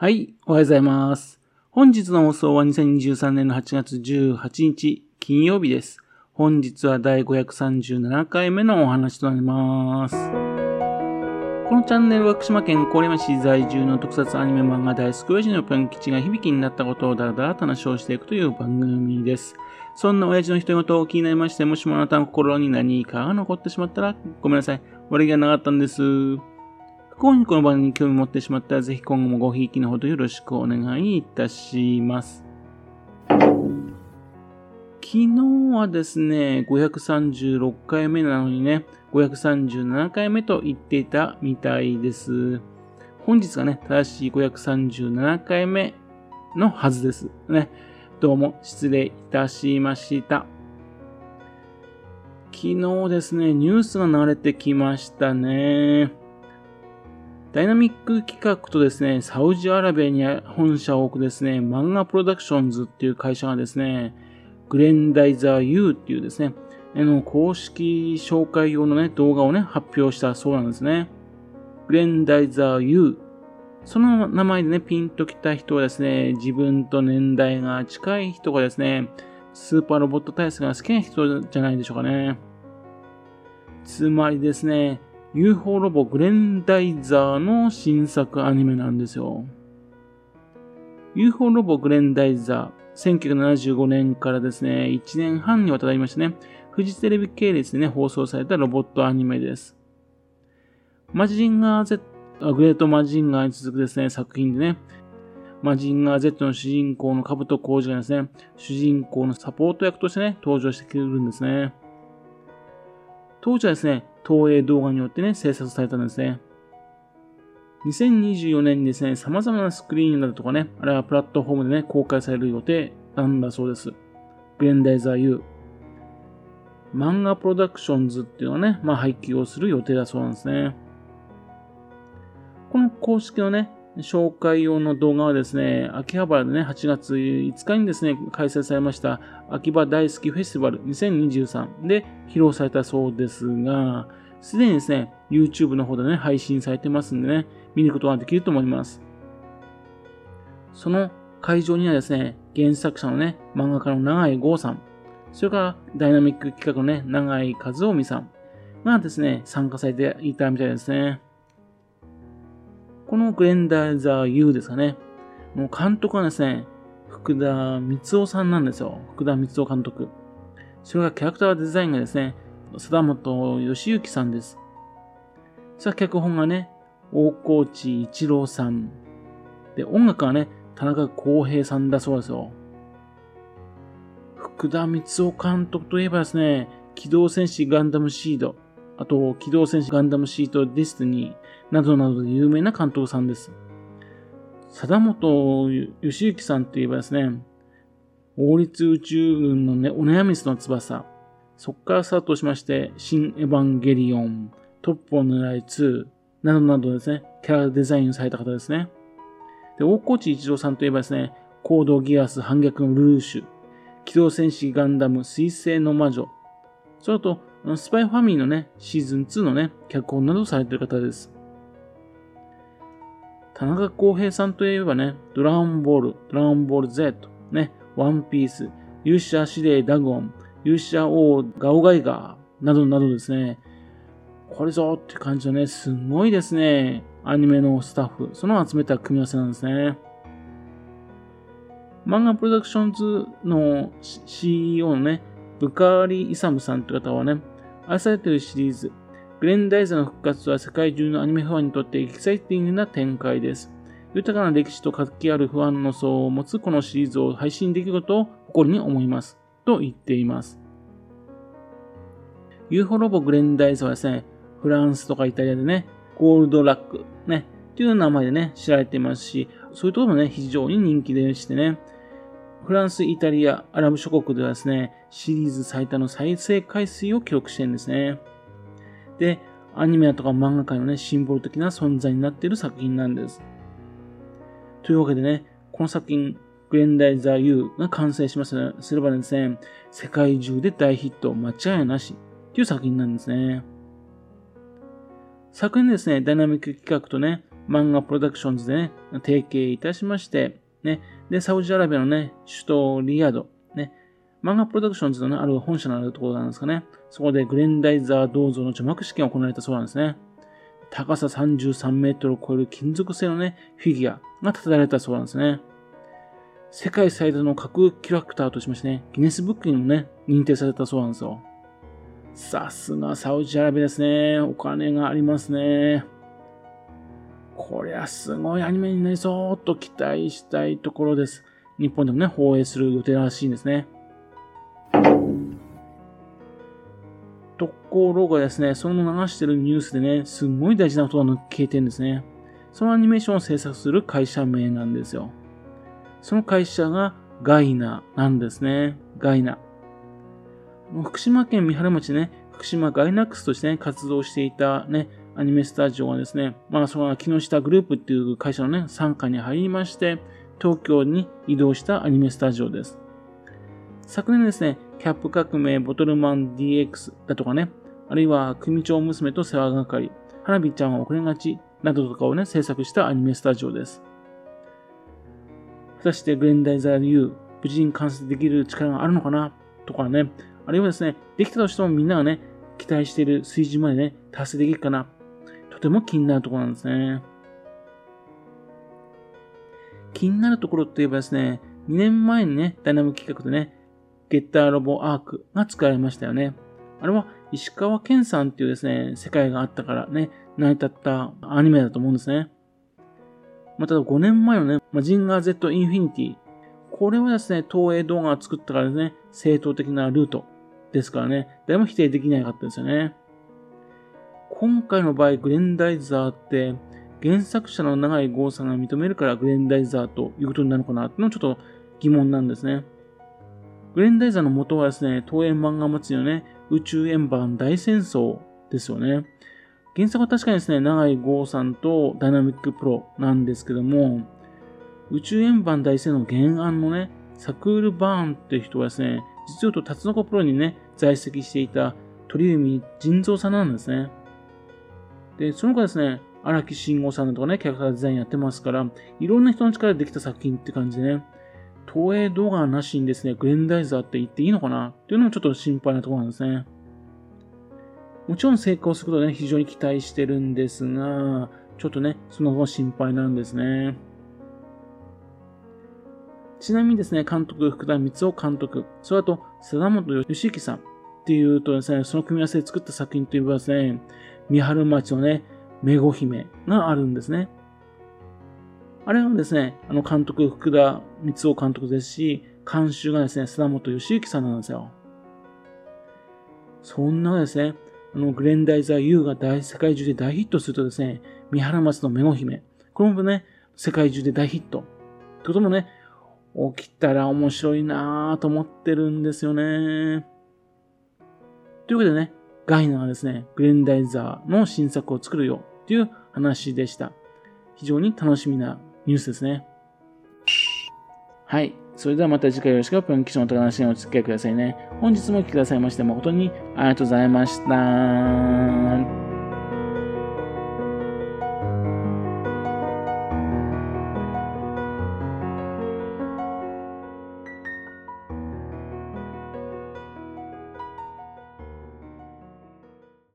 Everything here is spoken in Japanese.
はい、おはようございます。本日の放送は2023年の8月18日金曜日です。本日は第537回目のお話となります。このチャンネルは福島県郡山市在住の特撮アニメ漫画大好き親父のぴょん吉が響きになったことをだらだらと話をしていくという番組です。そんな親父の一言を気になりまして、もしもあなたの心に何かが残ってしまったらごめんなさい。悪気がなかったんです。不幸にこの番組に興味持ってしまったら、ぜひ今後もごひいきのほどよろしくお願いいたします。昨日はですね、536回目なのにね、537回目と言っていたみたいです。本日がね、正しい537回目のはずです。ね。どうも失礼いたしました。昨日ですね、ニュースが流れてきましたね。ダイナミック企画とですね、サウジアラビアに本社を置くですね、漫画プロダクションズっていう会社がですね、グレンダイザー U っていうですね、あの、公式紹介用のね、動画をね、発表したそうなんですね。グレンダイザー U。その名前でね、ピンときた人はですね、自分と年代が近い人がですね、スーパーロボット体操が好きな人じゃないでしょうかね。つまりですね、UFO ロボグレンダイザーの新作アニメなんですよ。UFO ロボグレンダイザー、1975年からですね、1年半にわたりましてね、フジテレビ系列でね、放送されたロボットアニメです。マジンガー Z、グレートマジンガーに続くですね、作品でね、マジンガー Z の主人公のカブトコウジがですね、主人公のサポート役としてね、登場してくれるんですね。当時はですね、東映動画によってね、制作されたんですね。2024年にですね、様々なスクリーンだとかね、あるいはプラットフォームでね、公開される予定なんだそうです。グレンダイザー U。漫画プロダクションズっていうのはね、まあ配給をする予定だそうなんですね。この公式のね、紹介用の動画はですね、秋葉原でね、8月5日にですね、開催されました、秋葉大好きフェスティバル2023で披露されたそうですが、すでにですね、YouTube の方でね、配信されてますんでね、見ることができると思います。その会場にはですね、原作者のね、漫画家の長井剛さん、それからダイナミック企画のね、長井和臣さんがですね、参加されていたみたいですね。このグレンダイザー U ですかね。もう監督はですね、福田光夫さんなんですよ。福田光夫監督。それからキャラクターデザインがですね、貞本義行さんです。さあ、脚本がね、大河内一郎さん。で、音楽はね、田中康平さんだそうですよ。福田光夫監督といえばですね、機動戦士ガンダムシード、あと、機動戦士ガンダムシートディスティニーなどなどで有名な監督さんです。貞本義行さんといえばですね、王立宇宙軍のね、オネアミスの翼、そこからスタートしまして、新エヴァンゲリオン、トップを狙い2、などなどですね、キャラデザインされた方ですね。で、大河内一郎さんといえばですね、コードギアス反逆のルーシュ、機動戦士ガンダム水星の魔女、それと、スパイファミリーのね、シーズン2のね、脚本などをされている方です。田中康平さんといえばね、ドラゴンボール、ドラゴンボール Z、ね、ワンピース、勇者司令ダゴン、勇者王ガオガイガー、などなどですね、これぞって感じのね、すごいですね、アニメのスタッフ、その集めた組み合わせなんですね。マンガプロダクションズの CEO のね、ブカーリ・イサムさんという方はね、愛されているシリーズ、グレンダイザーの復活は世界中のアニメファンにとってエキサイティングな展開です。豊かな歴史と活気あるファンの層を持つこのシリーズを配信できることを誇りに思います。と言っています。UFO ロボグレンダイザーはですね、フランスとかイタリアでね、 Goldorak、ね、という名前でね、知られていますし、そういうところもね、非常に人気でしてね、フランス、イタリア、アラブ諸国ではですね、シリーズ最多の再生回数を記録してるんですね。で、アニメやとか漫画界のね、シンボル的な存在になっている作品なんです。というわけでね、この作品、グレンダイザー U が完成しますすればですね、世界中で大ヒット間違いなしという作品なんですね。昨年ですね、ダイナミック企画とね、漫画プロダクションズでね、提携いたしまして、ね、で、サウジアラビアのね、首都リヤド、漫画プロダクションズのね、ある本社のあるところなんですかね、そこでグレンダイザー銅像の除幕式が行われたそうなんですね。高さ33メートルを超える金属製のね、フィギュアが建てられたそうなんですね。世界最大の架空キャラクターとしましてね、ギネスブックにもね、認定されたそうなんですよ。さすがサウジアラビアですね。お金がありますね。こりゃすごいアニメになりそうと期待したいところです。日本でもね、放映する予定らしいんですね。ところがですね、その流してるニュースでね、すんごい大事なことが抜けてるんですね。そのアニメーションを制作する会社名なんですよ。その会社がガイナなんですね。ガイナ。福島県三原町ね、福島ガイナックスとしてね、活動していたね、アニメスタジオはですね、まあその木下グループっていう会社のね、傘下に入りまして、東京に移動したアニメスタジオです。昨年ですね、キャップ革命、ボトルマン DX だとかね、あるいは組長娘と世話係、花火ちゃんは遅れがちなどとかをね、制作したアニメスタジオです。果たしてグレンダイザー U、無事に完成できる力があるのかな？とかね、あるいはですね、できたとしてもみんながね、期待している水準までね、達成できるかな？とても気になるところなんですね。気になるところといえばですね、2年前にね、ダイナム企画でね、ゲッターロボアークが使われましたよね。あれは石川健さんっていうですね、世界があったからね、成り立ったアニメだと思うんですね。また5年前のね、マジンガー Z インフィニティ。これはですね、東映動画を作ったからですね、正当的なルートですからね、誰も否定できなかったですよね。今回の場合、グレンダイザーって、原作者の長井豪さんが認めるからグレンダイザーということになるのかなっていうのはちょっと疑問なんですね。グレンダイザーの元はですね、東映漫画祭りのね、宇宙円盤大戦争ですよね。原作は確かにですね、長井豪さんとダイナミックプロなんですけども、宇宙円盤大戦の原案のね、サクール・バーンっていう人はですね、実を言うと、タツノコプロにね、在籍していた鳥海仁蔵さんなんですね。で、その他ですね、荒木慎吾さんとかね、キャラクターデザインやってますから、いろんな人の力でできた作品って感じでね、東映動画なしにですね、グレンダイザーって言っていいのかな？っていうのもちょっと心配なところなんですね。もちろん成功することね、非常に期待してるんですが、ちょっとね、その後心配なんですね。ちなみにですね、監督、福田光夫監督、それと、貞本義之さんっていうとですね、その組み合わせで作った作品といえばですね、三春町のね、メゴ姫があるんですね。あれはですね、あの監督、福田光夫監督ですし、監修がですね、須田本義行さんなんですよ。そんなですね、あの、グレンダイザー U が大世界中で大ヒットするとですね、三原松のメゴ姫。これもね、世界中で大ヒット。ってこともね、起きたら面白いなぁと思ってるんですよね。というわけでね、ガイナはですね、グレンダイザーの新作を作るよっていう話でした。非常に楽しみなニュースですね。はい。それではまた次回よろしくぷんきしの高梨にお付き合いくださいね。本日もお聴きくださいまして誠にありがとうございました。